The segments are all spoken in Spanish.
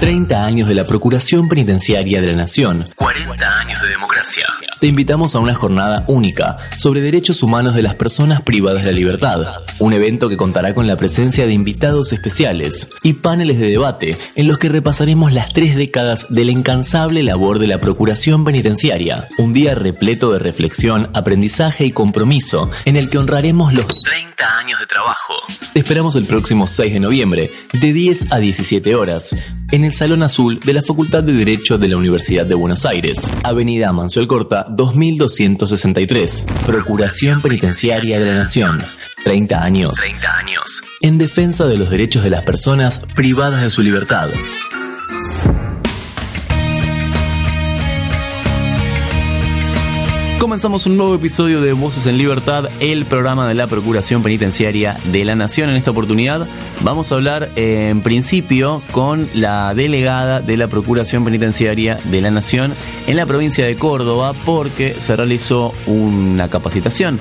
30 años de la Procuración Penitenciaria de la Nación. 40 años de democracia. Te invitamos a una jornada única sobre derechos humanos de las personas privadas de la libertad. Un evento que contará con la presencia de invitados especiales y paneles de debate en los que repasaremos las tres décadas de la incansable labor de la Procuración Penitenciaria. Un día repleto de reflexión, aprendizaje y compromiso en el que honraremos los 30 años de trabajo. Te esperamos el próximo 6 de noviembre, de 10 a 17 horas, en el Salón Azul de la Facultad de Derecho de la Universidad de Buenos Aires, Avenida Manso Corta 2263, Procuración Penitenciaria de la Nación. 30 años. 30 años. En defensa de los derechos de las personas privadas de su libertad. Comenzamos un nuevo episodio de Voces en Libertad, el programa de la Procuración Penitenciaria de la Nación. En esta oportunidad vamos a hablar en principio con la delegada de la Procuración Penitenciaria de la Nación en la provincia de Córdoba porque se realizó una capacitación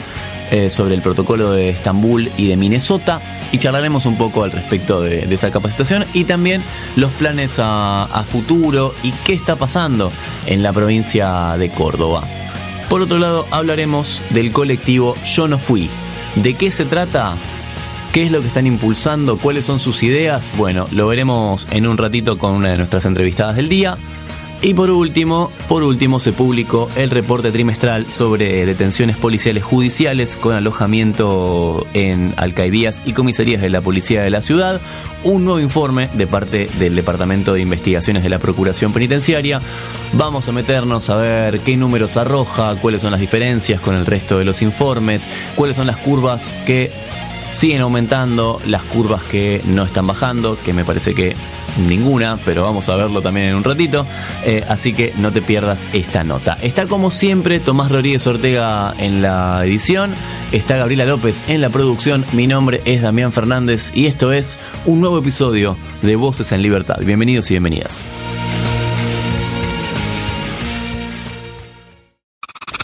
eh, sobre el protocolo de Estambul y de Minnesota y charlaremos un poco al respecto de, esa capacitación y también los planes a futuro y qué está pasando en la provincia de Córdoba. Por otro lado, hablaremos del colectivo Yo no fui. ¿De qué se trata? ¿Qué es lo que están impulsando? ¿Cuáles son sus ideas? Bueno, lo veremos en un ratito con una de nuestras entrevistadas del día. Y por último, por último se publicó el reporte trimestral sobre detenciones policiales judiciales con alojamiento en alcaidías y comisarías de la policía de la ciudad, un nuevo informe de parte del Departamento de Investigaciones de la Procuración Penitenciaria. Vamos a meternos a ver qué números arroja, cuáles son las diferencias con el resto de los informes, cuáles son las curvas que siguen aumentando, las curvas que no están bajando, que me parece que ninguna, pero vamos a verlo también en un ratito. Eh, así que no te pierdas esta nota. Está como siempre Tomás Rodríguez Ortega en la edición, está Gabriela López en la producción, mi nombre es Damián Fernández y esto es un nuevo episodio de Voces en Libertad. Bienvenidos y bienvenidas.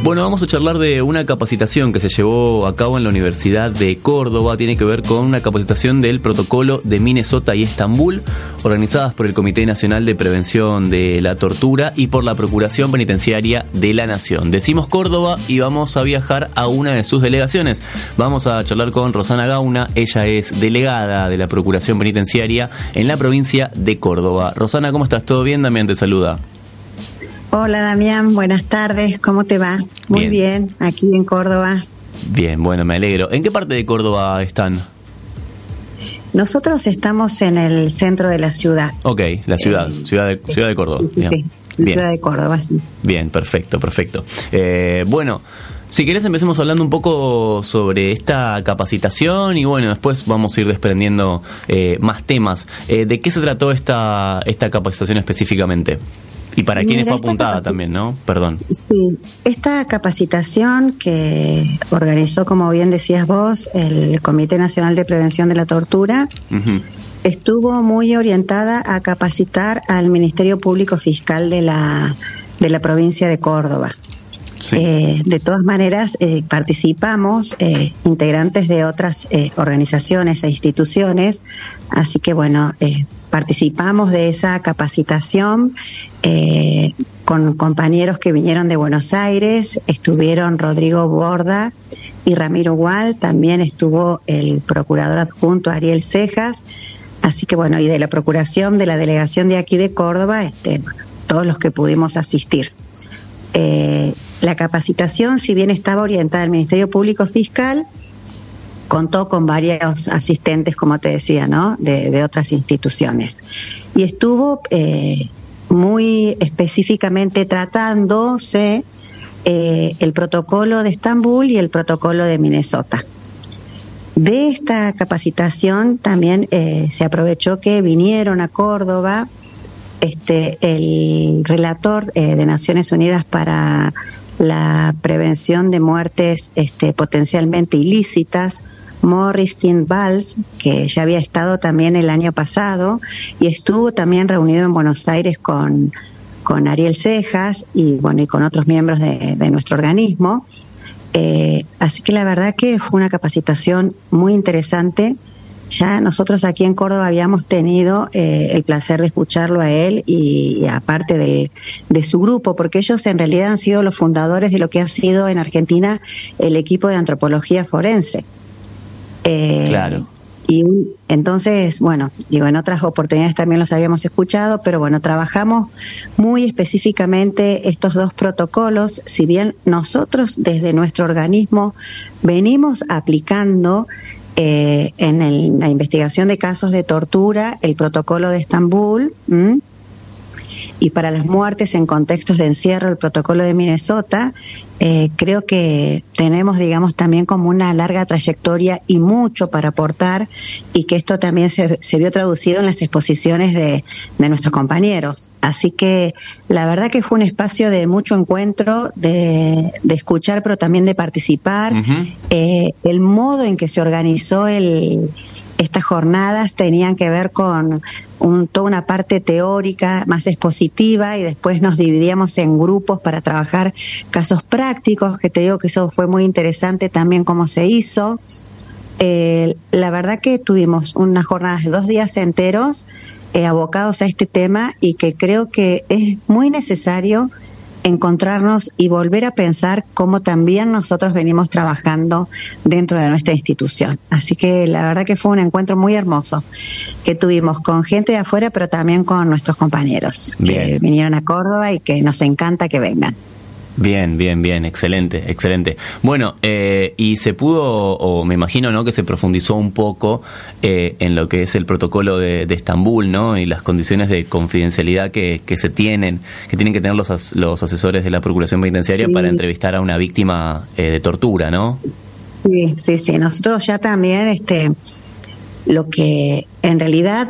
Bueno, vamos a charlar de una capacitación que se llevó a cabo en la Universidad de Córdoba. Tiene que ver con una capacitación del protocolo de Minnesota y Estambul, organizadas por el Comité Nacional de Prevención de la Tortura y por la Procuración Penitenciaria de la Nación. Decimos Córdoba y vamos a viajar a una de sus delegaciones. Vamos a charlar con Rosana Gauna. Ella es delegada de la Procuración Penitenciaria en la provincia de Córdoba. Rosana, ¿cómo estás? ¿Todo bien? También te saluda. Hola Damián, buenas tardes, ¿cómo te va? Muy bien. aquí en Córdoba. Bien, bueno, me alegro. ¿En qué parte de Córdoba están? Nosotros estamos en el centro de la ciudad. Ok, la ciudad, eh, ciudad, de, ciudad de Córdoba. Sí, la ciudad de Córdoba, sí. Bien, perfecto, perfecto. Eh, bueno, si querés empecemos hablando un poco sobre esta capacitación y bueno, después vamos a ir desprendiendo eh, más temas. ¿De qué se trató esta, esta capacitación específicamente? Y para quienes fue apuntada también, ¿no? Perdón. Sí, esta capacitación que organizó, como bien decías vos, el Comité Nacional de Prevención de la Tortura, estuvo muy orientada a capacitar al Ministerio Público Fiscal de la, de la provincia de Córdoba. Eh, de todas maneras, eh, participamos eh, integrantes de otras organizaciones e instituciones, así que bueno, participamos de esa capacitación eh, con compañeros que vinieron de Buenos Aires, estuvieron Rodrigo Borda y Ramiro Gual, también estuvo el procurador adjunto Ariel Cejas, así que bueno, y de la procuración de la delegación de aquí de Córdoba, este, todos los que pudimos asistir. Eh, la capacitación, si bien estaba orientada al Ministerio Público Fiscal, contó con varios asistentes, como te decía, ¿no? De, otras instituciones. Y estuvo eh, muy específicamente tratándose eh, el protocolo de Estambul y el protocolo de Minnesota. De esta capacitación también eh, se aprovechó que vinieron a Córdoba este, el relator eh, de Naciones Unidas para la prevención de muertes este, potencialmente ilícitas, Morris Valls, que ya había estado también el año pasado y estuvo también reunido en Buenos Aires con, con Ariel Cejas y bueno y con otros miembros de nuestro organismo. Eh, así que la verdad que fue una capacitación muy interesante. Ya nosotros aquí en Córdoba habíamos tenido eh, el placer de escucharlo a él y, aparte de, su grupo, porque ellos en realidad han sido los fundadores de lo que ha sido en Argentina el equipo de antropología forense. Eh, claro. Y entonces, bueno, digo, en otras oportunidades también los habíamos escuchado, pero bueno, trabajamos muy específicamente estos dos protocolos, si bien nosotros desde nuestro organismo venimos aplicando eh, en la investigación de casos de tortura el protocolo de Estambul y para las muertes en contextos de encierro el protocolo de Minnesota eh, creo que tenemos, digamos, también como una larga trayectoria y mucho para aportar y que esto también se, vio traducido en las exposiciones de, nuestros compañeros. Así que la verdad que fue un espacio de mucho encuentro, de, escuchar, pero también de participar. Eh, el modo en que se organizó el, estas jornadas tenían que ver con toda una parte teórica más expositiva y después nos dividíamos en grupos para trabajar casos prácticos, que te digo que eso fue muy interesante también cómo se hizo. Eh, la verdad que tuvimos unas jornadas de dos días enteros eh, abocados a este tema y que creo que es muy necesario encontrarnos y volver a pensar cómo también nosotros venimos trabajando dentro de nuestra institución. Así que la verdad que fue un encuentro muy hermoso que tuvimos con gente de afuera, pero también con nuestros compañeros que vinieron a Córdoba y que nos encanta que vengan. Bien, bien, bien, excelente, excelente. Bueno, eh, y se pudo, o me imagino, ¿no? Que se profundizó un poco eh, en lo que es el protocolo de, Estambul, ¿no? Y las condiciones de confidencialidad que, que se tienen, que tienen que tener los, los asesores de la Procuración Penitenciaria para entrevistar a una víctima eh, de tortura, ¿no? Sí, sí, sí. Nosotros ya también, este, lo que en realidad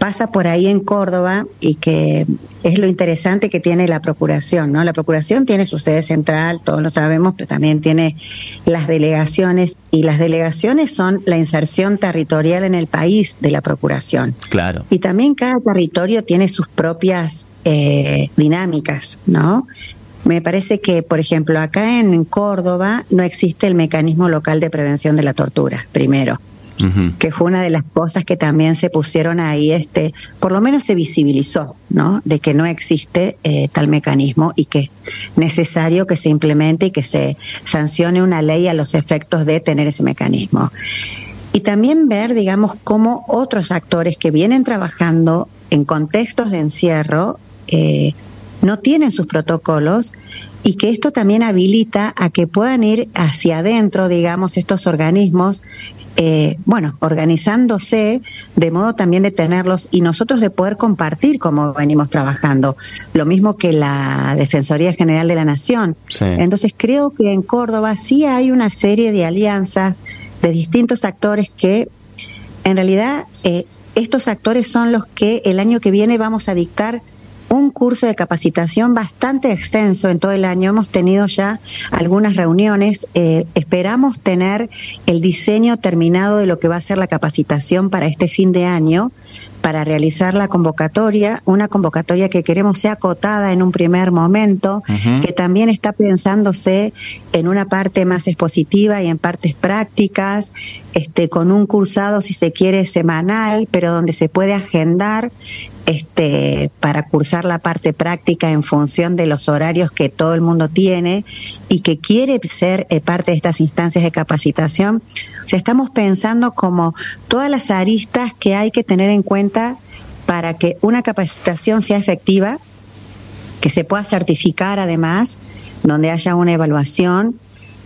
pasa por ahí en Córdoba y que es lo interesante que tiene la Procuración, ¿no? La Procuración tiene su sede central, todos lo sabemos, pero también tiene las delegaciones y las delegaciones son la inserción territorial en el país de la Procuración. Claro. Y también cada territorio tiene sus propias eh, dinámicas, ¿no? Me parece que, por ejemplo, acá en Córdoba no existe el mecanismo local de prevención de la tortura, primero que fue una de las cosas que también se pusieron ahí, este, por lo menos se visibilizó, ¿no? De que no existe eh, tal mecanismo y que es necesario que se implemente y que se sancione una ley a los efectos de tener ese mecanismo. Y también ver, digamos, cómo otros actores que vienen trabajando en contextos de encierro eh, no tienen sus protocolos y que esto también habilita a que puedan ir hacia adentro, digamos, estos organismos eh, bueno, organizándose de modo también de tenerlos y nosotros de poder compartir cómo venimos trabajando. Lo mismo que la Defensoría General de la Nación. Entonces creo que en Córdoba sí hay una serie de alianzas de distintos actores que en realidad eh, estos actores son los que el año que viene vamos a dictar un curso de capacitación bastante extenso en todo el año. Hemos tenido ya algunas reuniones. Eh, esperamos tener el diseño terminado de lo que va a ser la capacitación para este fin de año para realizar la convocatoria, una convocatoria que queremos sea acotada en un primer momento, que también está pensándose en una parte más expositiva y en partes prácticas, este, con un cursado, si se quiere, semanal, pero donde se puede agendar este, para cursar la parte práctica en función de los horarios que todo el mundo tiene y que quiere ser eh, parte de estas instancias de capacitación. O estamos pensando como todas las aristas que hay que tener en cuenta para que una capacitación sea efectiva, que se pueda certificar además, donde haya una evaluación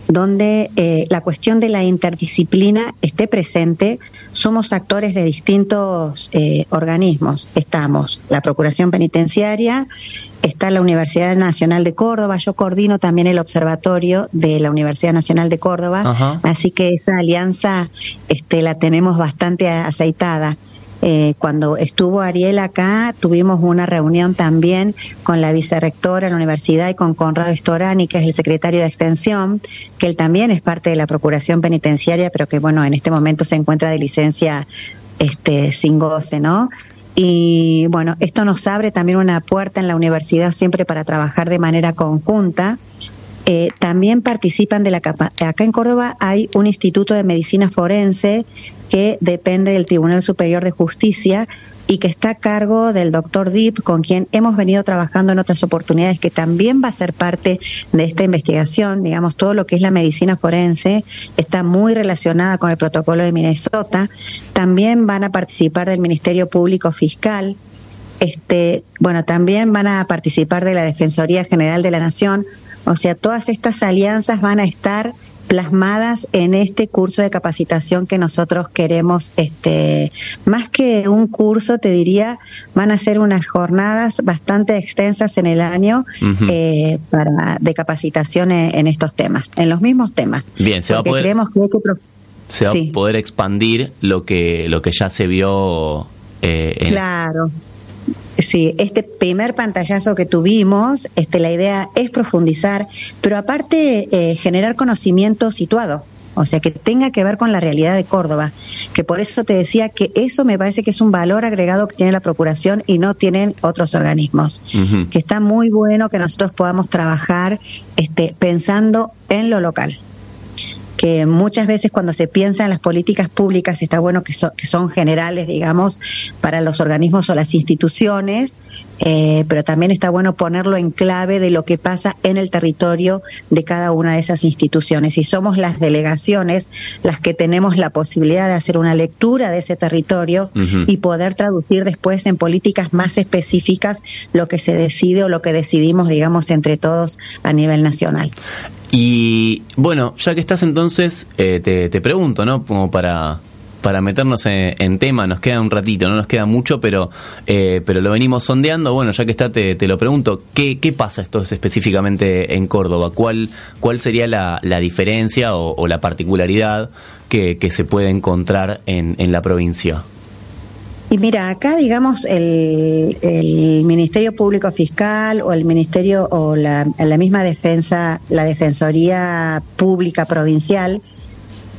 donde eh, la cuestión de la interdisciplina esté presente. Somos actores de distintos eh, organismos. Estamos la Procuración Penitenciaria, está la Universidad Nacional de Córdoba, yo coordino también el observatorio de la Universidad Nacional de Córdoba, así que esa alianza este, la tenemos bastante aceitada. Eh, cuando estuvo Ariel acá, tuvimos una reunión también con la vicerrectora de la universidad y con Conrado Estorani, que es el secretario de Extensión, que él también es parte de la Procuración Penitenciaria, pero que, bueno, en este momento se encuentra de licencia este, sin goce, ¿no? Y bueno, esto nos abre también una puerta en la universidad siempre para trabajar de manera conjunta eh, también participan de la capa. Acá en Córdoba hay un instituto de medicina forense que depende del Tribunal Superior de Justicia y que está a cargo del doctor Deep, con quien hemos venido trabajando en otras oportunidades, que también va a ser parte de esta investigación. Digamos, todo lo que es la medicina forense está muy relacionada con el protocolo de Minnesota. También van a participar del Ministerio Público Fiscal. Este, bueno, también van a participar de la Defensoría General de la Nación, o sea, todas estas alianzas van a estar plasmadas en este curso de capacitación que nosotros queremos, este, más que un curso, te diría, van a ser unas jornadas bastante extensas en el año eh, para, de capacitación en, estos temas, en los mismos temas. Bien, se va a poder, se va a poder expandir lo que, lo que ya se vio. Eh, claro. Sí, este primer pantallazo que tuvimos, este, la idea es profundizar, pero aparte eh, generar conocimiento situado, o sea, que tenga que ver con la realidad de Córdoba, que por eso te decía que eso me parece que es un valor agregado que tiene la Procuración y no tienen otros organismos, que está muy bueno que nosotros podamos trabajar este, pensando en lo local que muchas veces cuando se piensa en las políticas públicas está bueno que, que son generales, digamos, para los organismos o las instituciones, eh, pero también está bueno ponerlo en clave de lo que pasa en el territorio de cada una de esas instituciones. Y somos las delegaciones las que tenemos la posibilidad de hacer una lectura de ese territorio y poder traducir después en políticas más específicas lo que se decide o lo que decidimos, digamos, entre todos a nivel nacional. Y bueno, ya que estás entonces, eh, te, te pregunto, ¿no? Como para para meternos en, tema, nos queda un ratito, no nos queda mucho, pero, eh, pero lo venimos sondeando. Bueno, ya que está, te, lo pregunto, ¿qué, ¿qué pasa esto específicamente en Córdoba? ¿Cuál, cuál sería la, la diferencia o, la particularidad que, que, se puede encontrar en, en la provincia? Y mira, acá digamos el, Ministerio Público Fiscal o el Ministerio o la, la misma defensa, la Defensoría Pública Provincial,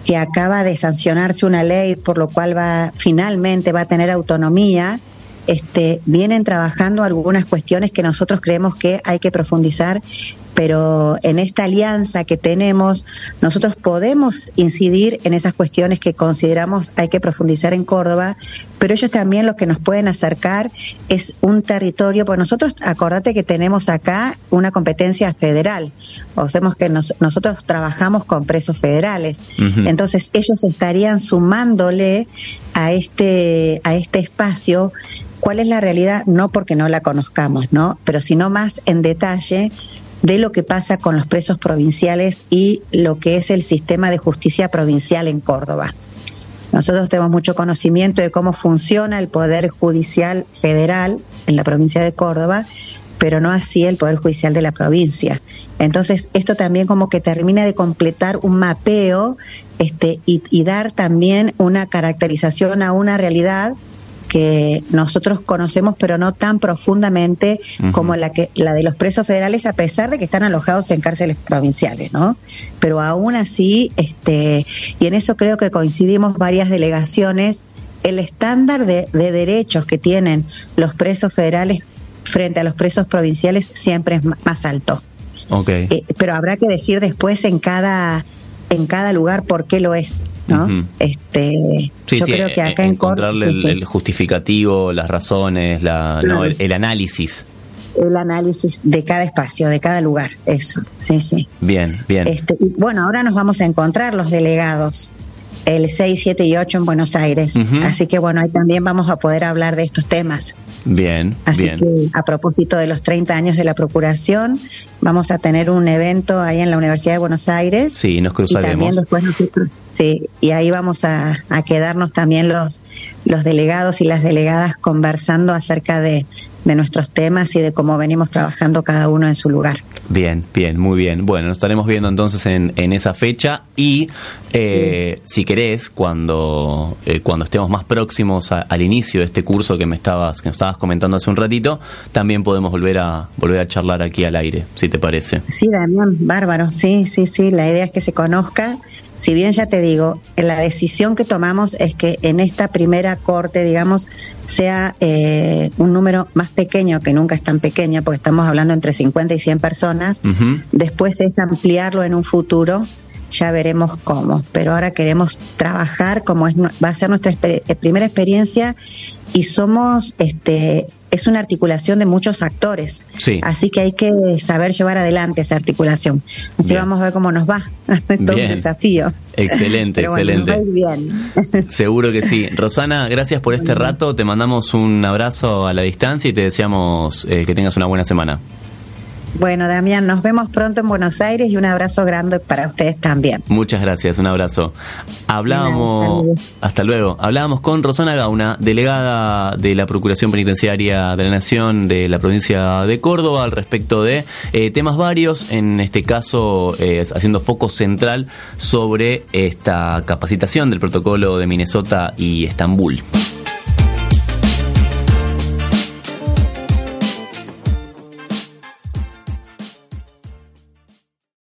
que acaba de sancionarse una ley por lo cual va finalmente va a tener autonomía, este, vienen trabajando algunas cuestiones que nosotros creemos que hay que profundizar pero en esta alianza que tenemos, nosotros podemos incidir en esas cuestiones que consideramos hay que profundizar en Córdoba, pero ellos también lo que nos pueden acercar es un territorio, pues nosotros, acordate que tenemos acá una competencia federal, o sea que nosotros trabajamos con presos federales, entonces ellos estarían sumándole a este, a este espacio. Cuál es la realidad, no porque no la conozcamos, ¿no? Pero sino más en detalle de lo que pasa con los presos provinciales y lo que es el sistema de justicia provincial en Córdoba. Nosotros tenemos mucho conocimiento de cómo funciona el Poder Judicial Federal en la provincia de Córdoba, pero no así el Poder Judicial de la provincia. Entonces, esto también como que termina de completar un mapeo este, y, y dar también una caracterización a una realidad que nosotros conocemos pero no tan profundamente como la que la de los presos federales a pesar de que están alojados en cárceles provinciales, ¿no? Pero aún así este y en eso creo que coincidimos varias delegaciones el estándar de, derechos que tienen los presos federales frente a los presos provinciales siempre es más alto. Okay. Eh, pero habrá que decir después en cada en cada lugar por qué lo es, ¿no? Este, yo creo que acá encontrarle en el, justificativo, las razones, la, el, análisis. El análisis de cada espacio, de cada lugar, eso, sí, sí. Bien, bien. Este, y bueno, ahora nos vamos a encontrar los delegados el 6, 7 y 8 en Buenos Aires. Así que bueno, ahí también vamos a poder hablar de estos temas. Bien, Así bien. que a propósito de los 30 años de la Procuración, vamos a tener un evento ahí en la Universidad de Buenos Aires. Sí, nos Y cruzaremos. también después nosotros, sí, y ahí vamos a, a quedarnos también los, los delegados y las delegadas conversando acerca de, de nuestros temas y de cómo venimos trabajando cada uno en su lugar. Bien, bien, muy bien. Bueno, nos estaremos viendo entonces en, en esa fecha y eh, si querés, cuando, eh, cuando estemos más próximos a- al inicio de este curso que me estabas, que nos estabas comentando hace un ratito, también podemos volver a, volver a charlar aquí al aire, si te parece. Sí, Damián, bárbaro, sí, sí, sí, la idea es que se conozca. Si bien ya te digo, la decisión que tomamos es que en esta primera corte, digamos, sea eh, un número más pequeño, que nunca es tan pequeña, porque estamos hablando entre 50 y 100 personas. Después es ampliarlo en un futuro, ya veremos cómo. Pero ahora queremos trabajar como es, va a ser nuestra exper- primera experiencia y somos, este, es una articulación de muchos actores. Sí. Así que hay que saber llevar adelante esa articulación. Así Bien. vamos a ver cómo nos va. Es todo Bien. un desafío. Excelente, Pero bueno, excelente. nos bien. Seguro que sí. Rosana, gracias por este rato. Te mandamos un abrazo a la distancia y te deseamos eh, que tengas una buena semana. Bueno, Damián, nos vemos pronto en Buenos Aires y un abrazo grande para ustedes también. Muchas gracias, un abrazo. Hablábamos, Hasta luego. hasta luego, hablábamos con Rosana Gauna, delegada de la Procuración Penitenciaria de la Nación de la provincia de Córdoba, al respecto de eh, temas varios, en este caso eh, haciendo foco central sobre esta capacitación del protocolo de Minnesota y Estambul.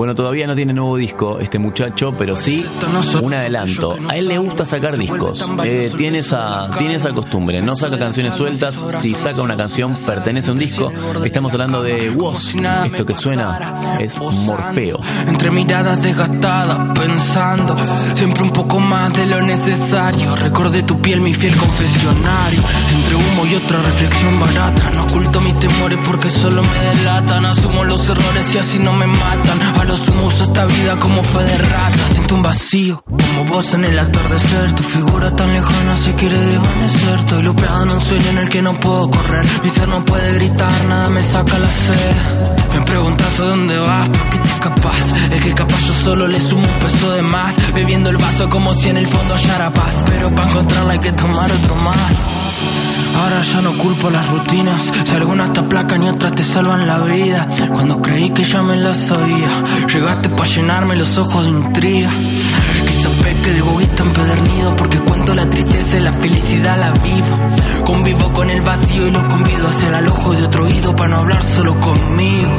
Bueno, todavía no tiene nuevo disco este muchacho, pero sí un adelanto. A él le gusta sacar discos. Eh, tiene, esa, tiene esa costumbre. No saca canciones sueltas. Si saca una canción, pertenece a un disco. Estamos hablando de Woz. Esto que suena es Morfeo. Entre miradas desgastadas, pensando siempre un poco más de lo necesario. Recordé tu piel, mi fiel confesionario. Entre humo y otra reflexión barata. No oculto mis temores porque solo me delatan. Asumo los errores y así no me matan. Sumo uso esta vida como fue de rata. Siento un vacío, como vos en el atardecer. Tu figura tan lejana se quiere desvanecer. Estoy lupeado en un sueño en el que no puedo correr. Mi ser no puede gritar, nada me saca la sed. Me preguntas a dónde vas, por qué te escapas. Es que capaz yo solo le sumo un peso de más. Bebiendo el vaso como si en el fondo hallara paz. Pero para encontrarla hay que tomar otro más. Ahora ya no culpo las rutinas. Si algunas te aplacan y otras te salvan la vida. Cuando creí que ya me la sabía, llegaste para llenarme los ojos de intriga. Quizá peque de egoísta empedernido porque cuento la tristeza y la felicidad la vivo. Convivo con el vacío y lo convido hacia el alojo de otro oído para no hablar solo conmigo.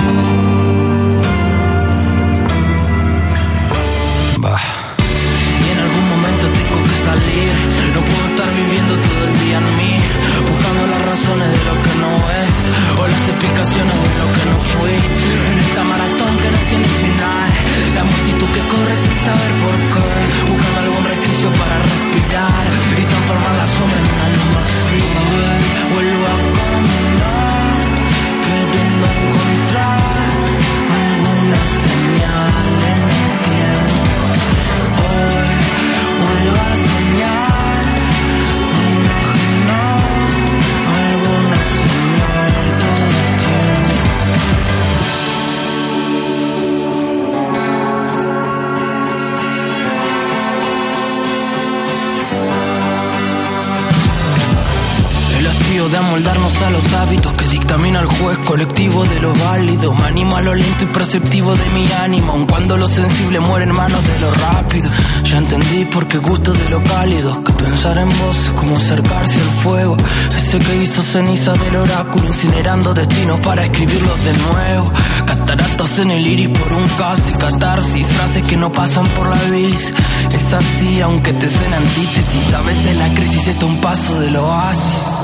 Los hábitos que dictamina el juez colectivo de lo válido. Me animo a lo lento y perceptivo de mi ánimo, aun cuando lo sensible muere en manos de lo rápido. Ya entendí por qué gusto de lo cálido, que pensar en vos es como acercarse al fuego. Ese que hizo ceniza del oráculo, incinerando destinos para escribirlos de nuevo. Cataratas en el iris por un casi catarsis, frases que no pasan por la vis. Es así, aunque te suena antítesis, a veces la crisis está un paso del oasis.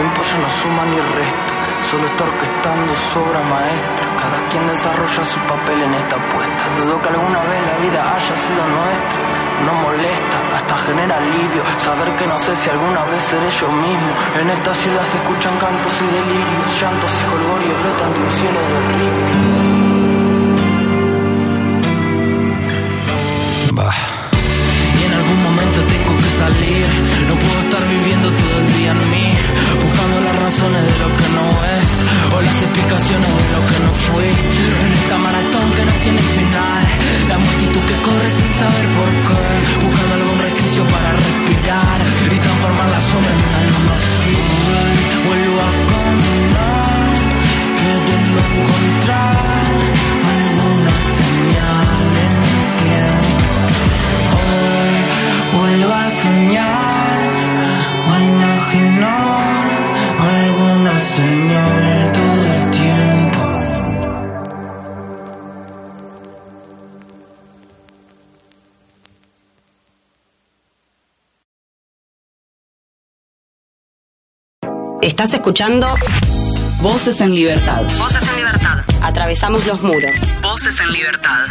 Tiempo ya no suma ni resta, solo está orquestando su obra maestra. Cada quien desarrolla su papel en esta apuesta. Dudo que alguna vez la vida haya sido nuestra. No molesta, hasta genera alivio. Saber que no sé si alguna vez seré yo mismo. En esta ciudad se escuchan cantos y delirios, llantos y jolgorios brotan de un cielo de Y en algún momento tengo que salir. No puedo todo el día en mí. Buscando las razones de lo que no es. O las explicaciones de lo que no fui. En esta maratón que no tiene final. La multitud que corre sin saber por qué. Buscando algún resquicio para respirar. Y transformar la sombra en algo Hoy vuelvo a caminar. Queriendo encontrar alguna señal en el tiempo. Vuelvo a soñar imaginar alguna señal todo el tiempo. Estás escuchando Voces en Libertad. Voces en Libertad. Atravesamos los muros. Voces en Libertad.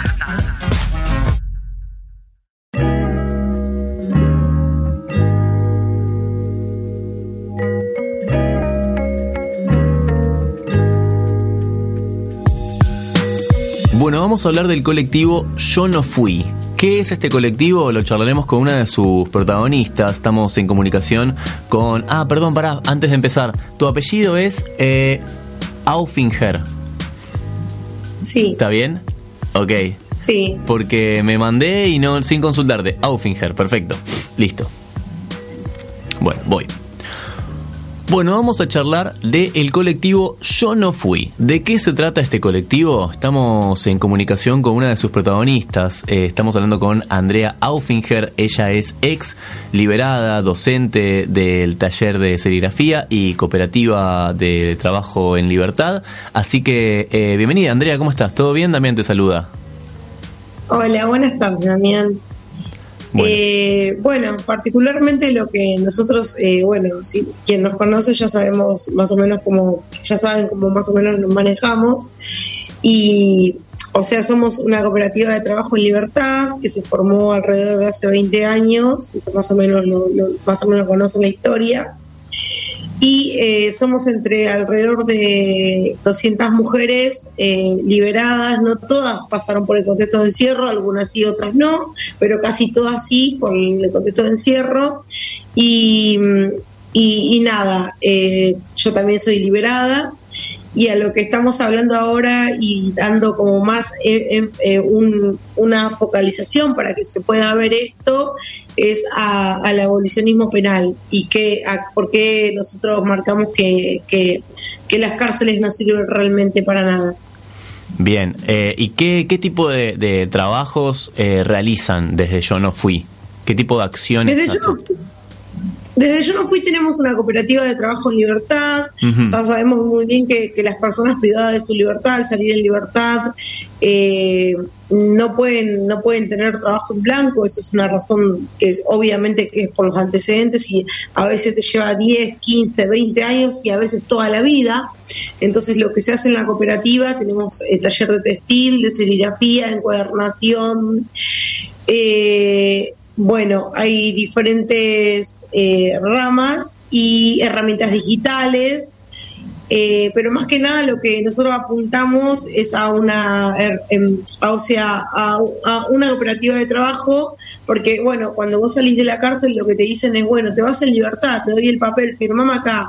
Vamos a hablar del colectivo Yo No Fui. ¿Qué es este colectivo? Lo charlaremos con una de sus protagonistas. Estamos en comunicación con... Ah, perdón, pará, antes de empezar. Tu apellido es eh, Aufinger. Sí, ¿Está bien? Ok. sí. Porque me mandé y no sin consultarte. Aufinger, perfecto. Listo. Bueno, voy. Bueno, vamos a charlar del colectivo Yo No Fui. ¿De qué se trata este colectivo? Estamos en comunicación con una de sus protagonistas. Eh, estamos hablando con Andrea Aufinger. Ella es ex liberada, docente del taller de serigrafía y cooperativa de trabajo en libertad. Así que, eh, bienvenida Andrea, ¿cómo estás? ¿Todo bien? Damián te saluda. Hola, buenas tardes, Damián. Bueno. Eh, bueno, particularmente lo que nosotros, eh, bueno, si quien nos conoce ya sabemos más o menos cómo, ya saben cómo más o menos nos manejamos. Y, o sea, somos una cooperativa de trabajo en libertad que se formó alrededor de hace 20 años, eso más o menos, lo, lo- más o menos conocen la historia. Y eh, somos entre alrededor de 200 mujeres eh, liberadas, no todas pasaron por el contexto de encierro, algunas sí, otras no, pero casi todas sí por el contexto de encierro. Y, y, nada, eh, yo también soy liberada y a lo que estamos hablando ahora y dando como más eh, eh, un, una focalización para que se pueda ver esto es a- al abolicionismo penal y que a, por qué nosotros marcamos que, que, que las cárceles no sirven realmente para nada. Bien, eh, ¿y qué, qué tipo de, de trabajos eh, realizan desde Yo No Fui? ¿Qué tipo de acciones Desde yo, no, desde yo no fui tenemos una cooperativa de trabajo en libertad, ya sabemos muy bien que, que las personas privadas de su libertad, al salir en libertad, eh, no pueden no pueden tener trabajo en blanco, esa es una razón que obviamente que es por los antecedentes y a veces te lleva 10, 15, 20 años y a veces toda la vida. Entonces lo que se hace en la cooperativa, tenemos el taller de textil, de serigrafía, de encuadernación, eh, bueno, hay diferentes eh, ramas y herramientas digitales, eh, pero más que nada lo que nosotros apuntamos es a una, er- em, o sea, a, una cooperativa de trabajo, porque bueno, cuando vos salís de la cárcel lo que te dicen es, bueno, te vas en libertad, te doy el papel, firmame acá,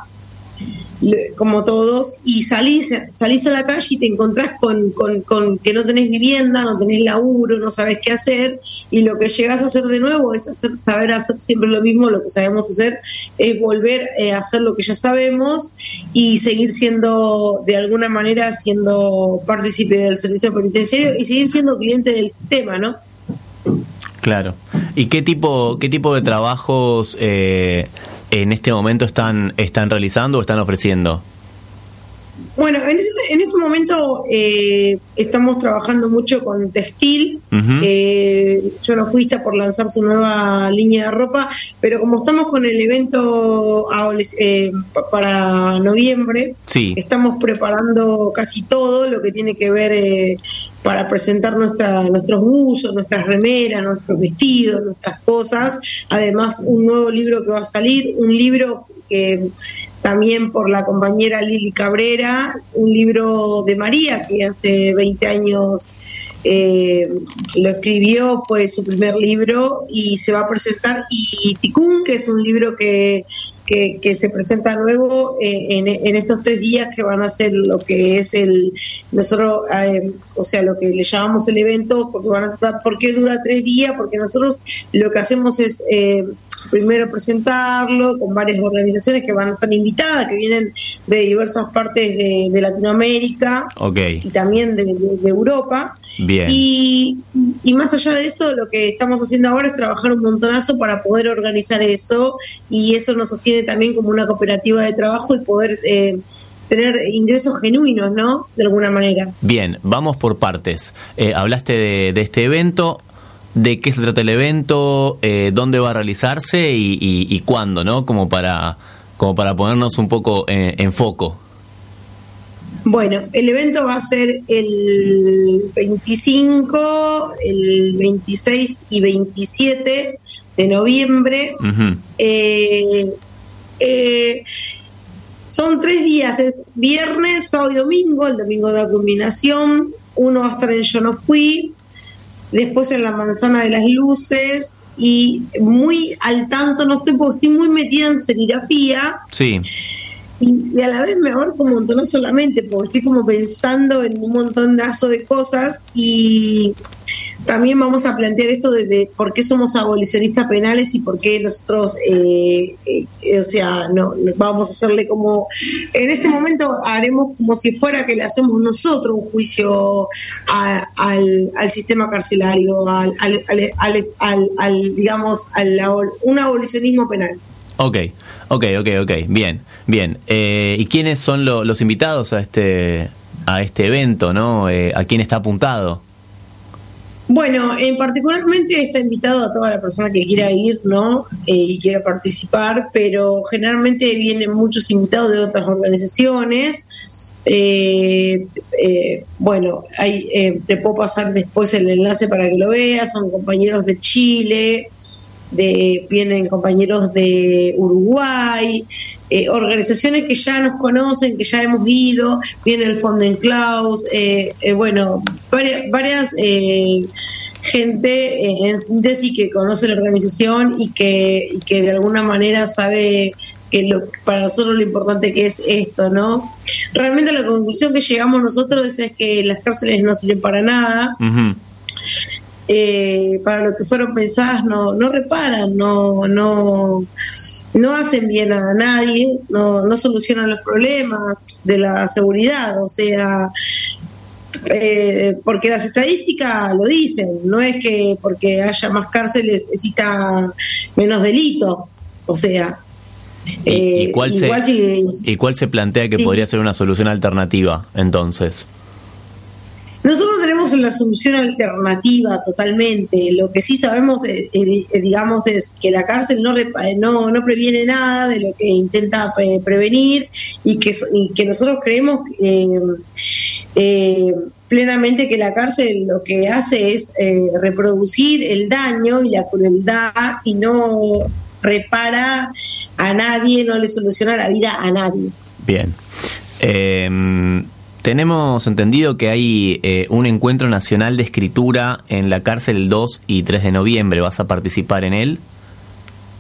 como todos, y salís, salís a la calle y te encontrás con, con, con que no tenés vivienda, no tenés laburo, no sabes qué hacer, y lo que llegás a hacer de nuevo es hacer, saber hacer siempre lo mismo, lo que sabemos hacer es volver eh, a hacer lo que ya sabemos y seguir siendo, de alguna manera, siendo partícipe del servicio penitenciario y seguir siendo cliente del sistema, ¿no? Claro. ¿Y qué tipo, qué tipo de trabajos eh, en este momento están, están realizando o están ofreciendo? Bueno, en este, en este momento eh, estamos trabajando mucho con textil. eh, yo no fui está por lanzar su nueva línea de ropa, pero como estamos con el evento eh, para noviembre, sí. estamos preparando casi todo lo que tiene que ver eh, para presentar nuestra, nuestros buzos, nuestras remeras, nuestros vestidos, nuestras cosas. Además, un nuevo libro que va a salir, un libro que también por la compañera Lili Cabrera, un libro de María que hace 20 años eh, lo escribió, fue su primer libro y se va a presentar, y Ticún, que es un libro que, que, se presenta nuevo eh, en, estos tres días que van a ser lo que es el, nosotros, eh, o sea, lo que le llamamos el evento, porque van a, ¿por qué dura tres días? Porque nosotros lo que hacemos es eh, primero presentarlo con varias organizaciones que van a estar invitadas, que vienen de diversas partes de, Latinoamérica y también de, Europa. Bien. Y, y, más allá de eso, lo que estamos haciendo ahora es trabajar un montonazo para poder organizar eso y eso nos sostiene también como una cooperativa de trabajo y poder... Eh, tener ingresos genuinos, ¿no? De alguna manera. Bien, vamos por partes. Eh, hablaste de, de, este evento de qué se trata el evento, eh, dónde va a realizarse y, cuándo, ¿no? Como para, como para ponernos un poco en, foco. Bueno, el evento va a ser el 25, el 26 y 27 de noviembre. Eh, eh, son tres días, es viernes, sábado y domingo, el domingo de la combinación. Uno va a estar en Yo No Fui, después en la manzana de las luces y muy al tanto no estoy porque estoy muy metida en serigrafía. Sí. Y, a la vez me abarco un montón, no solamente porque estoy como pensando en un montón de cosas y también vamos a plantear esto de, por qué somos abolicionistas penales y por qué nosotros, eh, eh, o sea, no, vamos a hacerle como, en este momento haremos como si fuera que le hacemos nosotros un juicio al, al, sistema carcelario, al, al, al digamos, al, un abolicionismo penal. Ok, ok, ok, ok, bien, bien. Eh, ¿Y quiénes son los invitados a este, a este evento, no? ¿A quién está apuntado? Bueno, en particularmente está invitado a toda la persona que quiera ir, ¿no? Eh, y quiera participar, pero generalmente vienen muchos invitados de otras organizaciones. Eh, eh, bueno, hay, te puedo pasar después el enlace para que lo veas. Son compañeros de Chile, de, vienen compañeros de Uruguay, eh, organizaciones que ya nos conocen, que ya hemos ido, viene el Fondo en Klaus, eh, eh, bueno, varias, varias gente en síntesis que conoce la organización y que, que de alguna manera sabe que lo, para nosotros lo importante que es esto, ¿no? Realmente la conclusión que llegamos nosotros es, que las cárceles no sirven para nada. Eh, para lo que fueron pensadas no, no reparan, no, no, no hacen bien a nadie, no, no solucionan los problemas de la seguridad, o sea, eh, porque las estadísticas lo dicen, no es que porque haya más cárceles exista menos delito, o sea. ¿Y, eh, cuál, se, ¿Y cuál se plantea que podría ser una solución alternativa entonces? La solución alternativa totalmente. Lo que sí sabemos, eh, eh, digamos, es que la cárcel no, no, no previene nada de lo que intenta prevenir y que, que nosotros creemos eh, plenamente que la cárcel lo que hace es reproducir el daño y la crueldad y no repara a nadie, no le soluciona la vida a nadie. Bien. Tenemos entendido que hay eh, un encuentro nacional de escritura en la cárcel el 2 y 3 de noviembre. ¿Vas a participar en él?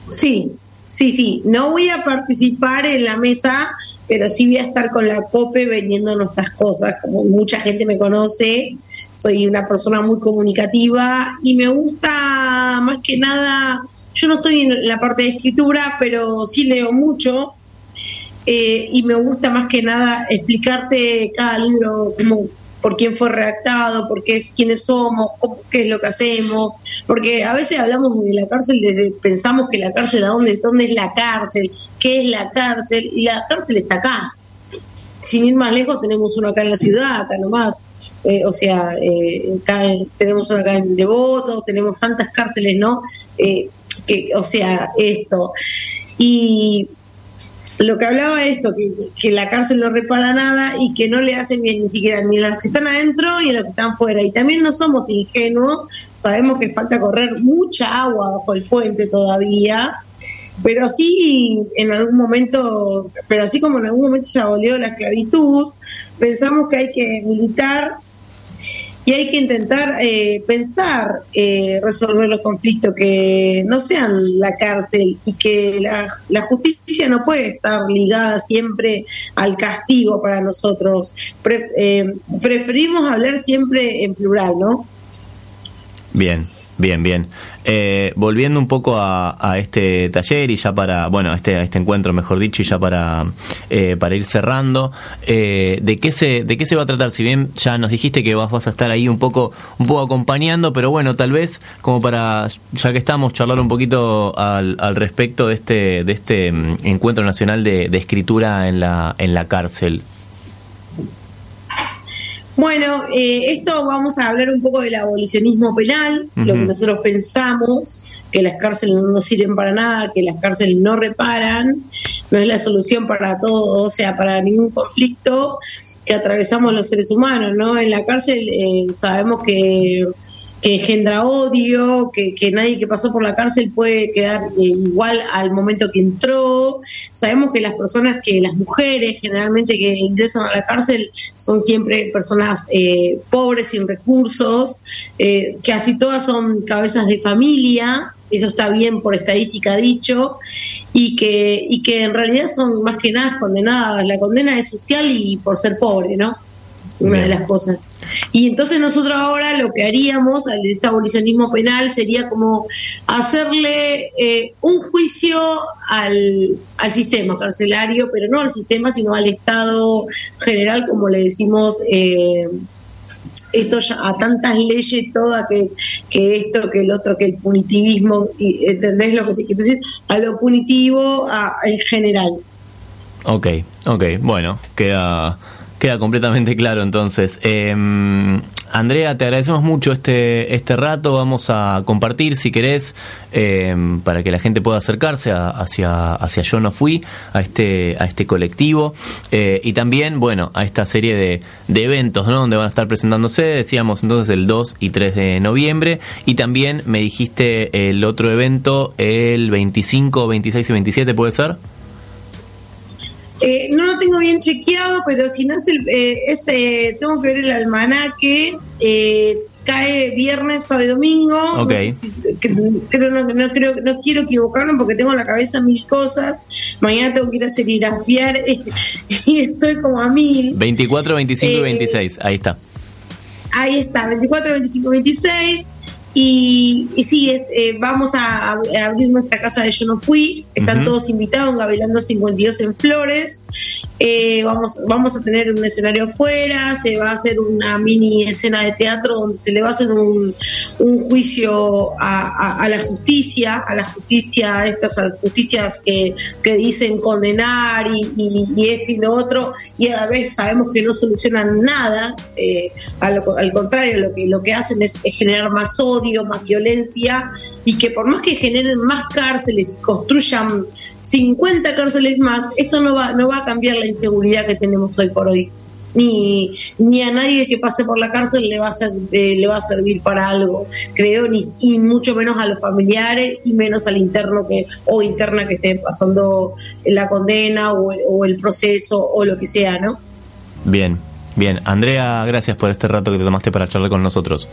Sí, sí, sí. No voy a participar en la mesa, pero sí voy a estar con la COPE vendiendo nuestras cosas. Como mucha gente me conoce, soy una persona muy comunicativa y me gusta más que nada, yo no estoy en la parte de escritura, pero sí leo mucho eh, y me gusta más que nada explicarte cada libro, como por quién fue redactado, por qué es, quiénes somos, qué es lo que hacemos, porque a veces hablamos de la cárcel, desde, pensamos que la cárcel, ¿a dónde, es la cárcel? ¿Qué es la cárcel? Y la cárcel está acá. sin ir más lejos, tenemos uno acá en la ciudad, acá nomás. Eh, o sea, eh, tenemos uno acá en Devoto, tenemos tantas cárceles, ¿no? Eh, que, o sea, esto. Y lo que hablaba esto, que, que, la cárcel no repara nada y que no le hacen bien ni siquiera ni a los que están adentro ni a los que están fuera. Y también no somos ingenuos, sabemos que falta correr mucha agua bajo el puente todavía, pero sí en algún momento, pero así como en algún momento se abolió la esclavitud, pensamos que hay que militar y hay que intentar eh, pensar eh, resolver los conflictos que no sean la cárcel y que la, la, justicia no puede estar ligada siempre al castigo para nosotros. Pre, eh, preferimos hablar siempre en plural, ¿no? Bien, bien, bien. Eh, volviendo un poco a, este taller y ya para, bueno, a este, a este encuentro, mejor dicho, y ya para, eh, para ir cerrando, eh, ¿de, qué se, ¿de qué se va a tratar? Si bien ya nos dijiste que vas, vas a estar ahí un poco, un poco acompañando, pero bueno, tal vez como para, ya que estamos, charlar un poquito al, al respecto de este, de este mm, encuentro nacional de, de escritura en la, en la cárcel. Bueno, eh, esto vamos a hablar un poco del abolicionismo penal, uh -huh. lo que nosotros pensamos, que las cárceles no sirven para nada, que las cárceles no reparan, no es la solución para todo, o sea, para ningún conflicto que atravesamos los seres humanos, ¿no? En la cárcel eh, sabemos que, que, engendra odio, que, que, nadie que pasó por la cárcel puede quedar eh, igual al momento que entró, sabemos que las personas, que las mujeres generalmente que ingresan a la cárcel son siempre personas eh, pobres, sin recursos, eh, que así todas son cabezas de familia, eso está bien por estadística dicho, y que, y que en realidad son más que nada condenadas. La condena es social y por ser pobre, ¿no? Una bien. de las cosas. Y entonces nosotros ahora lo que haríamos al este abolicionismo penal sería como hacerle eh, un juicio al, al sistema carcelario, pero no al sistema, sino al Estado general, como le decimos. Eh, esto ya, a tantas leyes todas que, que esto, que el otro, que el punitivismo, y, ¿entendés lo que te quiero decir? A lo punitivo a, en general. Ok, ok, bueno, queda, queda completamente claro entonces. Eh, Andrea, te agradecemos mucho este, este rato. Vamos a compartir, si querés, eh, para que la gente pueda acercarse a, hacia, hacia Yo No Fui, a este, a este colectivo. Eh, y también, bueno, a esta serie de, de eventos, ¿no? Donde van a estar presentándose, decíamos entonces el 2 y 3 de noviembre. Y también me dijiste el otro evento, el 25, 26 y 27, ¿puede ser? Eh, no lo tengo bien chequeado, pero si no es el. Eh, es, eh, tengo que ver el almanaque. Eh, cae viernes, sábado y domingo. Okay. No, si, no, no, creo, no quiero equivocarme porque tengo en la cabeza mil cosas. Mañana tengo que ir a serigrafiar y estoy como a mil. 24, 25 y 26, ahí está. Ahí está, 24, 25, 26. Y, y sí, eh, vamos a, a, abrir nuestra casa de Yo No Fui. Están uh -huh. todos invitados en Gavilando 52 en Flores. Eh, vamos, vamos a tener un escenario afuera. Se va a hacer una mini escena de teatro donde se le va a hacer un, un juicio a, a, a, la justicia, a la justicia, estas justicias que, que dicen condenar y, y, y, esto y lo otro. Y a la vez sabemos que no solucionan nada. Eh, lo, al contrario, lo que, lo que hacen es, es generar más odio, más violencia y que por más que generen más cárceles y construyan 50 cárceles más, esto no va, no va a cambiar la inseguridad que tenemos hoy por hoy. Ni, ni a nadie que pase por la cárcel le va a ser, eh, le va a servir para algo, creo, ni, y mucho menos a los familiares y menos al interno que o interna que esté pasando la condena o, o el proceso o lo que sea, ¿no? Bien, bien. Andrea, gracias por este rato que te tomaste para charlar con nosotros.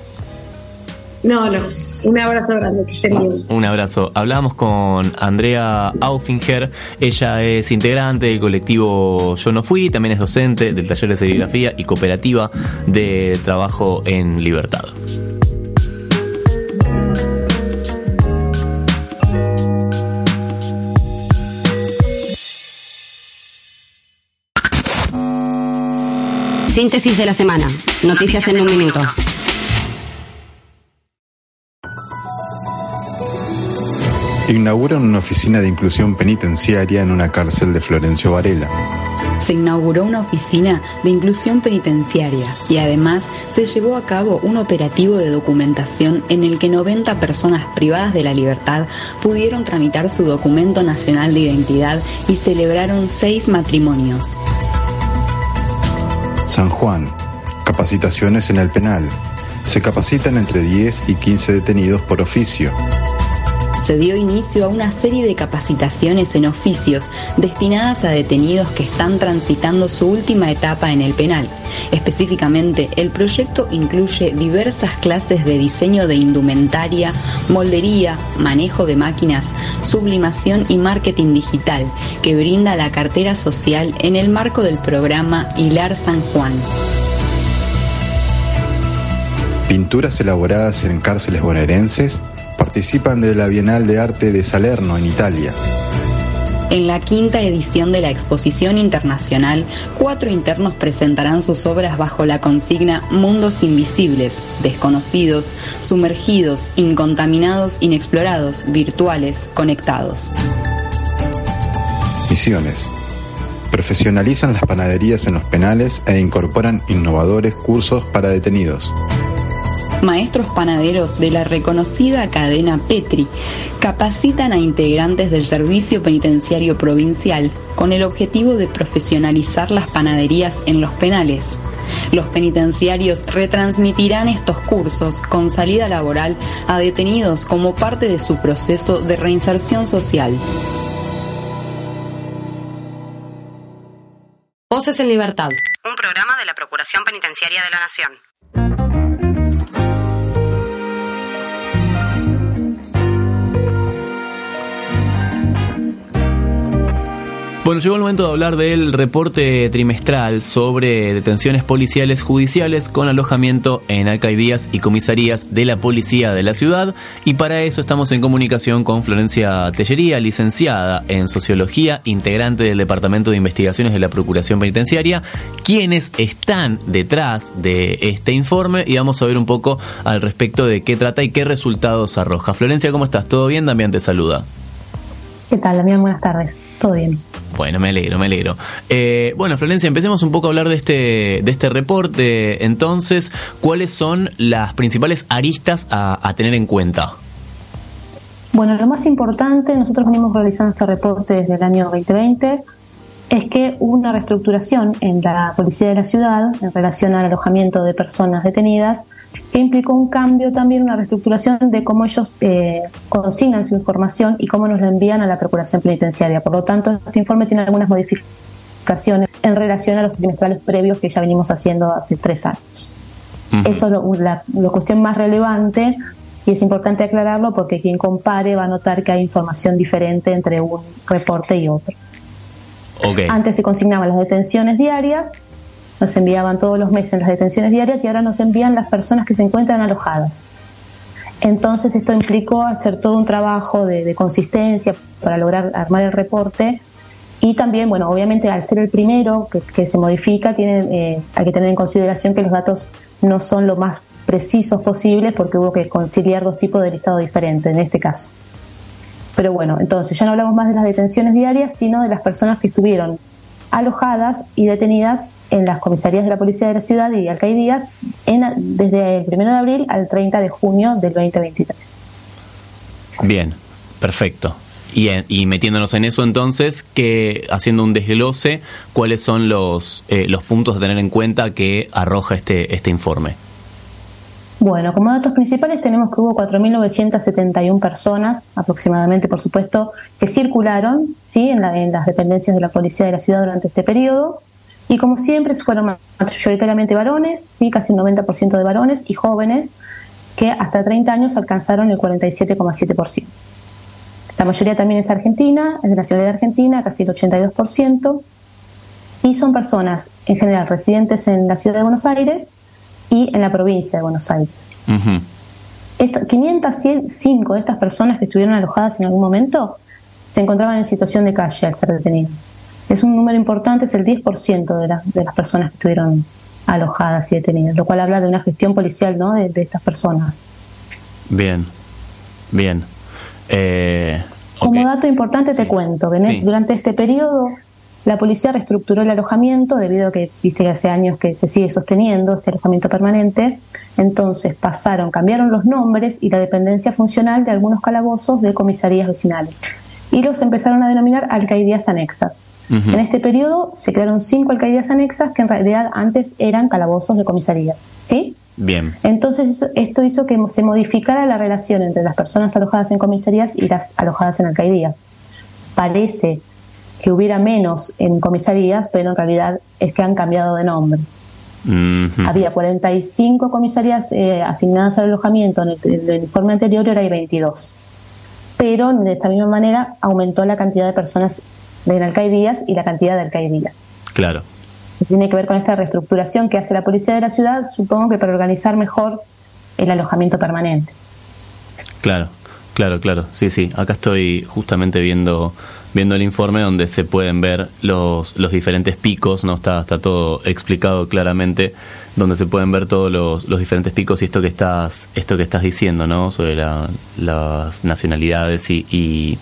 No, no. Un abrazo grande, que estén bien. Un abrazo. Hablamos con Andrea Aufinger. Ella es integrante del colectivo Yo No Fui, también es docente del taller de serigrafía y cooperativa de trabajo en libertad. Síntesis de la semana. Noticias, Noticias en un minuto. Inauguran una oficina de inclusión penitenciaria en una cárcel de Florencio Varela. se inauguró una oficina de inclusión penitenciaria y además se llevó a cabo un operativo de documentación en el que 90 personas privadas de la libertad pudieron tramitar su documento nacional de identidad y celebraron seis matrimonios. San Juan, capacitaciones en el penal. Se capacitan entre 10 y 15 detenidos por oficio se dio inicio a una serie de capacitaciones en oficios destinadas a detenidos que están transitando su última etapa en el penal. Específicamente, el proyecto incluye diversas clases de diseño de indumentaria, moldería, manejo de máquinas, sublimación y marketing digital que brinda la cartera social en el marco del programa Hilar San Juan. Pinturas elaboradas en cárceles bonaerenses participan de la Bienal de Arte de Salerno, en Italia. En la quinta edición de la exposición internacional, cuatro internos presentarán sus obras bajo la consigna Mundos invisibles, desconocidos, sumergidos, incontaminados, inexplorados, virtuales, conectados. Misiones. Profesionalizan las panaderías en los penales e incorporan innovadores cursos para detenidos maestros panaderos de la reconocida cadena Petri capacitan a integrantes del Servicio Penitenciario Provincial con el objetivo de profesionalizar las panaderías en los penales. Los penitenciarios retransmitirán estos cursos con salida laboral a detenidos como parte de su proceso de reinserción social. Voces en Libertad, un programa de la Procuración Penitenciaria de la Nación. Bueno, llegó el momento de hablar del reporte trimestral sobre detenciones policiales judiciales con alojamiento en alcaldías y comisarías de la policía de la ciudad. Y para eso estamos en comunicación con Florencia Tellería, licenciada en Sociología, integrante del Departamento de Investigaciones de la Procuración Penitenciaria, quienes están detrás de este informe y vamos a ver un poco al respecto de qué trata y qué resultados arroja. Florencia, ¿cómo estás? ¿Todo bien? Damián te saluda. ¿Qué tal, Damián? Buenas tardes. ¿Todo bien? Bueno, me alegro, me alegro. Eh, bueno, Florencia, empecemos un poco a hablar de este, de este reporte. Entonces, ¿cuáles son las principales aristas a, tener en cuenta? Bueno, lo más importante, nosotros venimos realizando este reporte desde el año 2020, es que hubo una reestructuración en la policía de la ciudad en relación al alojamiento de personas detenidas que implicó un cambio también, una reestructuración de cómo ellos eh, consignan su información y cómo nos la envían a la Procuración Penitenciaria. Por lo tanto, este informe tiene algunas modificaciones en relación a los trimestrales previos que ya venimos haciendo hace tres años. Eso es la, cuestión más relevante y es importante aclararlo porque quien compare va a notar que hay información diferente entre un reporte y otro. Antes se consignaban las detenciones diarias nos enviaban todos los meses las detenciones diarias y ahora nos envían las personas que se encuentran alojadas. Entonces esto implicó hacer todo un trabajo de, consistencia para lograr armar el reporte y también, bueno, obviamente al ser el primero que, se modifica, tienen, eh, hay que tener en consideración que los datos no son lo más precisos posibles porque hubo que conciliar dos tipos de listado diferentes en este caso. Pero bueno, entonces ya no hablamos más de las detenciones diarias, sino de las personas que estuvieron alojadas y detenidas en las comisarías de la Policía de la Ciudad y alcaldías en, desde el 1 de abril al 30 de junio del 2023. Bien, perfecto. Y, y metiéndonos en eso entonces, que haciendo un desglose, ¿cuáles son los, eh, los puntos a tener en cuenta que arroja este, este informe? Bueno, como datos principales tenemos que hubo 4.971 personas, aproximadamente, por supuesto, que circularon ¿sí? en, en las dependencias de la Policía de la Ciudad durante este periodo. Y como siempre, fueron mayoritariamente varones, ¿sí? casi un 90% de varones y jóvenes, que hasta 30 años alcanzaron el 47,7%. La mayoría también es argentina, es de nacionalidad argentina, casi el 82%, y son personas en general residentes en la ciudad de Buenos Aires y en la provincia de Buenos Aires. 505 de estas personas que estuvieron alojadas en algún momento se encontraban en situación de calle al ser detenidos es un número importante, es el 10% de, de las personas que estuvieron alojadas y detenidas, lo cual habla de una gestión policial ¿no? de, estas personas. Bien, bien. Eh, Como dato importante te cuento que durante este periodo la policía reestructuró el alojamiento debido a que, viste que hace años que se sigue sosteniendo este alojamiento permanente. Entonces pasaron, cambiaron los nombres y la dependencia funcional de algunos calabozos de comisarías vecinales. Y los empezaron a denominar alcaidías anexas. En este periodo se crearon cinco alcaidías anexas que en realidad antes eran calabozos de comisaría. ¿Sí? Bien. Entonces esto hizo que se modificara la relación entre las personas alojadas en comisarías y las alojadas en alcaidías. Parece que hubiera menos en comisarías, pero en realidad es que han cambiado de nombre. Había 45 comisarías eh, asignadas al alojamiento, en el, informe anterior ahora hay 22. Pero de esta misma manera aumentó la cantidad de personas en alcaidías y la cantidad de alcaidías. Claro. Tiene que ver con esta reestructuración que hace la policía de la ciudad, supongo que para organizar mejor el alojamiento permanente. Claro, claro, claro. Sí, sí. Acá estoy justamente viendo viendo el informe donde se pueden ver los, los diferentes picos, no está, está todo explicado claramente, donde se pueden ver todos los, los diferentes picos y esto que estás, esto que estás diciendo, ¿no? Sobre las nacionalidades y, y,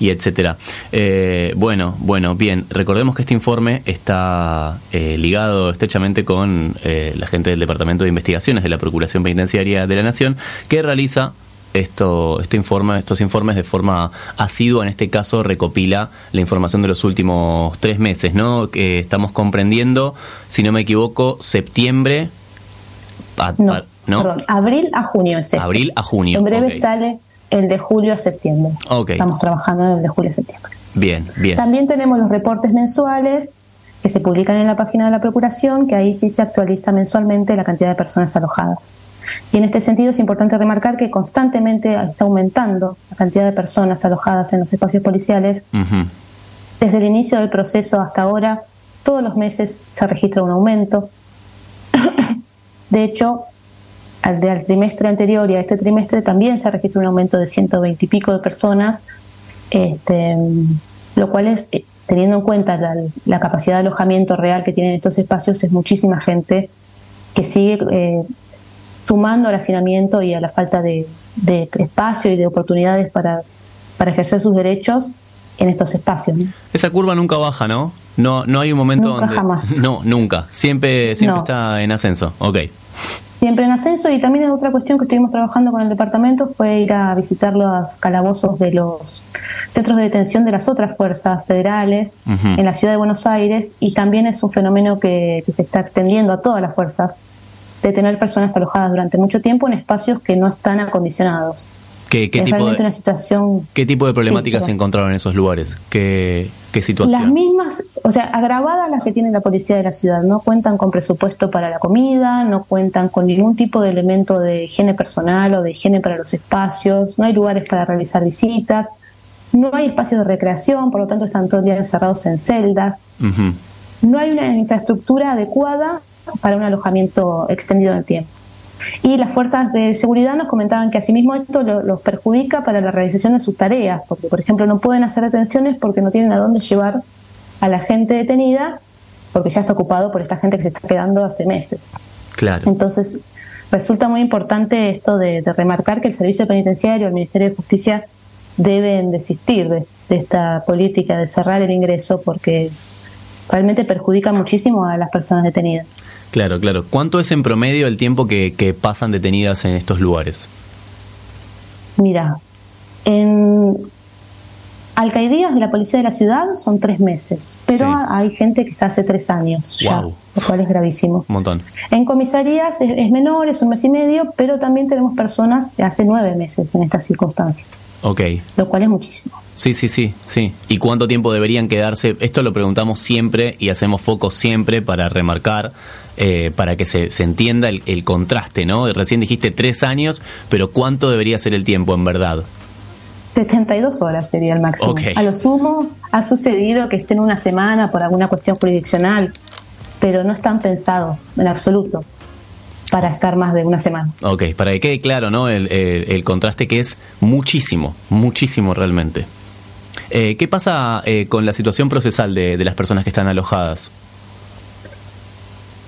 etcétera. Eh, bueno, bueno, bien, recordemos que este informe está eh, ligado estrechamente con eh, la gente del Departamento de Investigaciones de la Procuración Penitenciaria de la Nación, que realiza esto, este informe, estos informes de forma asidua, en este caso recopila la información de los últimos tres meses, ¿no? Que estamos comprendiendo, si no me equivoco, septiembre. no, Perdón, abril a junio. Es Abril a junio. En breve sale el de julio a septiembre. Estamos trabajando en el de julio a septiembre. Bien, bien. También tenemos los reportes mensuales que se publican en la página de la Procuración, que ahí sí se actualiza mensualmente la cantidad de personas alojadas. Y en este sentido es importante remarcar que constantemente está aumentando la cantidad de personas alojadas en los espacios policiales. Desde el inicio del proceso hasta ahora, todos los meses se registra un aumento. de hecho, al, del trimestre anterior y a este trimestre también se registra un aumento de 120 y pico de personas, este, lo cual es, eh, teniendo en cuenta la, capacidad de alojamiento real que tienen estos espacios, es muchísima gente que sigue eh, sumando al hacinamiento y a la falta de, espacio y de oportunidades para, para ejercer sus derechos en estos espacios. Esa curva nunca baja, ¿no? No, no hay un momento nunca donde jamás. no, nunca, siempre, siempre está en ascenso. Ok. Siempre en ascenso y también otra cuestión que estuvimos trabajando con el departamento fue ir a visitar los calabozos de los centros de detención de las otras fuerzas federales en la ciudad de Buenos Aires y también es un fenómeno que, que se está extendiendo a todas las fuerzas de tener personas alojadas durante mucho tiempo en espacios que no están acondicionados. ¿Qué, qué tipo de, una situación ¿Qué tipo de problemáticas se encontraron en esos lugares? ¿Qué, ¿Qué situación? Las mismas, o sea, agravadas las que tiene la policía de la ciudad. No cuentan con presupuesto para la comida, no cuentan con ningún tipo de elemento de higiene personal o de higiene para los espacios, no hay lugares para realizar visitas, no hay espacios de recreación, por lo tanto están todo el día encerrados en celdas. No hay una infraestructura adecuada para un alojamiento extendido en el tiempo. Y las fuerzas de seguridad nos comentaban que asimismo esto los perjudica para la realización de sus tareas, porque por ejemplo no pueden hacer detenciones porque no tienen a dónde llevar a la gente detenida, porque ya está ocupado por esta gente que se está quedando hace meses. Claro. Entonces, resulta muy importante esto de, remarcar que el Servicio Penitenciario, el Ministerio de Justicia deben desistir de esta política de cerrar el ingreso porque realmente perjudica muchísimo a las personas detenidas. Claro, claro. ¿Cuánto es en promedio el tiempo que, pasan detenidas en estos lugares? Mira, en alcaidías de la policía de la ciudad son tres meses, pero hay gente que está hace tres años ya, lo cual es gravísimo. Un montón. En comisarías es, es, menor, es un mes y medio, pero también tenemos personas de hace nueve meses en estas circunstancias. Ok. Lo cual es muchísimo. Sí, sí, sí, sí. ¿Y cuánto tiempo deberían quedarse? Esto lo preguntamos siempre y hacemos foco siempre para remarcar, eh, para que se, se entienda el, el, contraste, ¿no? Recién dijiste tres años, pero ¿cuánto debería ser el tiempo en verdad? 72 horas sería el máximo. A lo sumo ha sucedido que estén una semana por alguna cuestión jurisdiccional, pero no están pensados en absoluto para estar más de una semana. Ok, para que quede claro, ¿no? El, contraste que es muchísimo, muchísimo realmente. Eh, ¿Qué pasa eh, con la situación procesal de, las personas que están alojadas?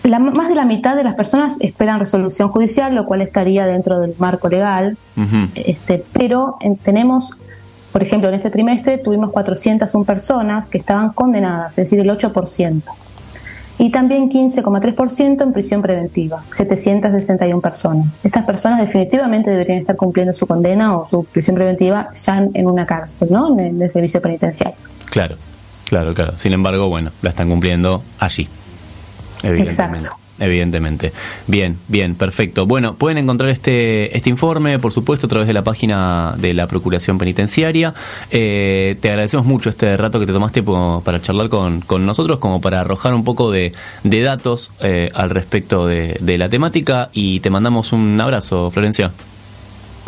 La, más de la mitad de las personas esperan resolución judicial, lo cual estaría dentro del marco legal, este, pero tenemos Por ejemplo, en este trimestre tuvimos 401 personas que estaban condenadas, es decir, el 8%. Y también 15,3% en prisión preventiva, 761 personas. Estas personas definitivamente deberían estar cumpliendo su condena o su prisión preventiva ya en una cárcel, ¿no? En el servicio penitenciario. Claro, claro, claro. Sin embargo, bueno, la están cumpliendo allí, evidentemente. Exacto. Evidentemente. Bien, bien, perfecto. Bueno, pueden encontrar este, este informe, por supuesto, a través de la página de la Procuración Penitenciaria. Eh, te agradecemos mucho este rato que te tomaste para charlar con, con nosotros, como para arrojar un poco de, de datos eh, al respecto de, de la temática y te mandamos un abrazo, Florencia.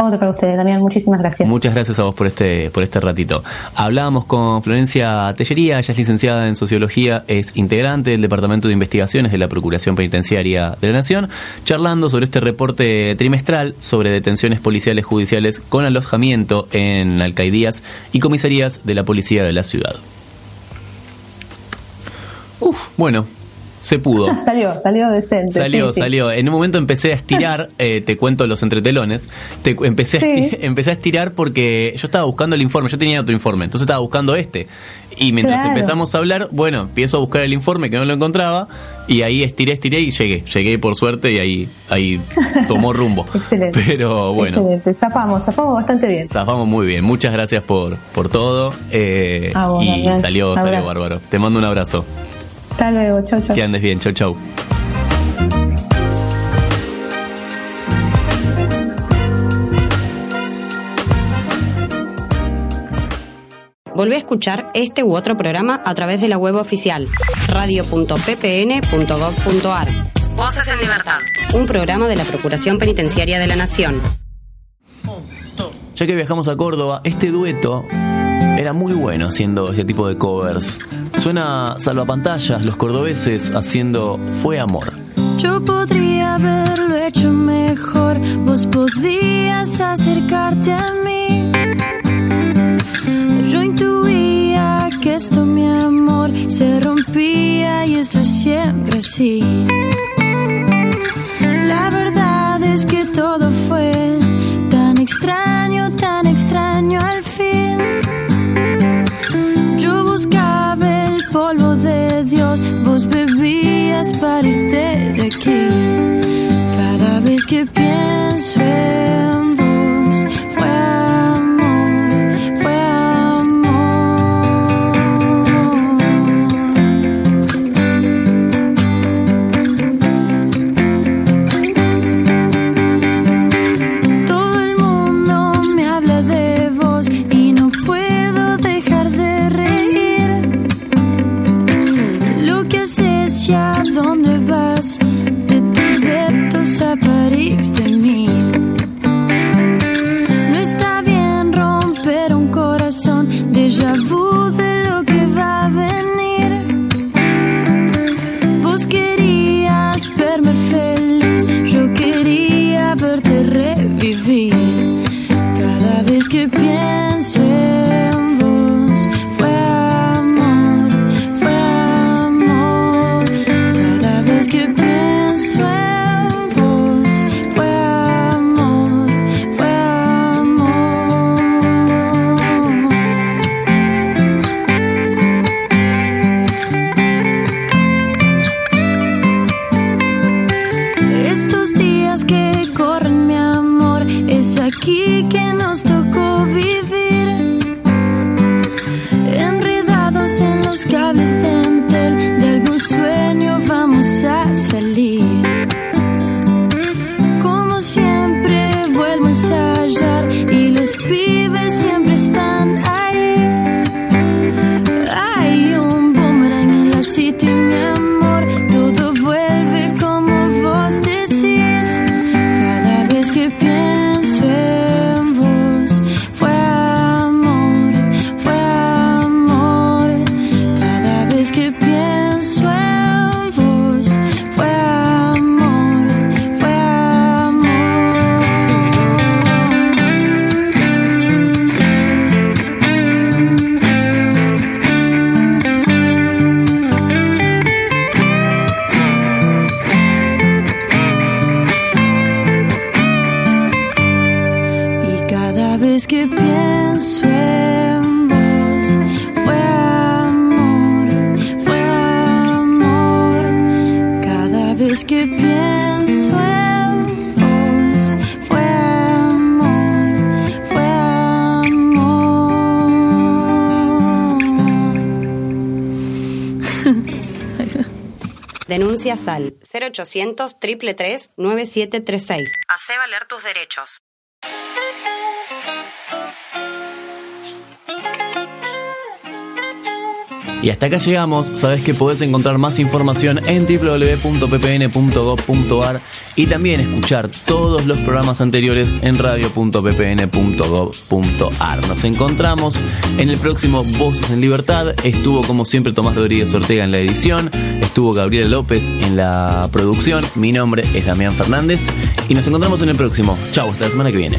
Otro para ustedes, Daniel. Muchísimas gracias. Muchas gracias a vos por este, por este ratito. Hablábamos con Florencia Tellería, ella es licenciada en Sociología, es integrante del Departamento de Investigaciones de la Procuración Penitenciaria de la Nación, charlando sobre este reporte trimestral sobre detenciones policiales judiciales con alojamiento en alcaidías y comisarías de la Policía de la Ciudad. Uf, bueno, se pudo. salió, salió decente. Salió, salió. En un momento empecé a estirar, eh, te cuento los entretelones, te, empecé, a estirar, empecé a estirar porque yo estaba buscando el informe, yo tenía otro informe, entonces estaba buscando este. Y mientras empezamos a hablar, bueno, empiezo a buscar el informe que no lo encontraba y ahí estiré, estiré y llegué. Llegué por suerte y ahí, ahí tomó rumbo. Excelente. Pero bueno. Excelente. Zafamos, zafamos bastante bien. Zafamos muy bien. Muchas gracias por, por todo. Eh, y salió, salió bárbaro. Te mando un abrazo. Hasta luego, chau, chau. Que andes bien, chau, chau. Volvé a escuchar este u otro programa a través de la web oficial radio.ppn.gov.ar. Voces en Libertad, un programa de la Procuración Penitenciaria de la Nación. Ya que viajamos a Córdoba, este dueto era muy bueno haciendo este tipo de covers. Suena salvapantallas, los cordobeses haciendo Fue Amor. Yo podría haberlo hecho mejor, vos podías acercarte a mí. Yo intuía que esto, mi amor, se rompía y esto es siempre así. La verdad es que todo fue tan extraño, tan extraño al Vez que pienso en vez Denuncias al 0800 333 9736. Hacé valer tus derechos. Y hasta acá llegamos. Sabes que podés encontrar más información en www.ppn.gov.ar y también escuchar todos los programas anteriores en radio.ppn.gov.ar. Nos encontramos en el próximo Voces en Libertad. Estuvo como siempre Tomás Rodríguez Ortega en la edición, estuvo Gabriel López en la producción. Mi nombre es Damián Fernández y nos encontramos en el próximo. Chau, hasta la semana que viene.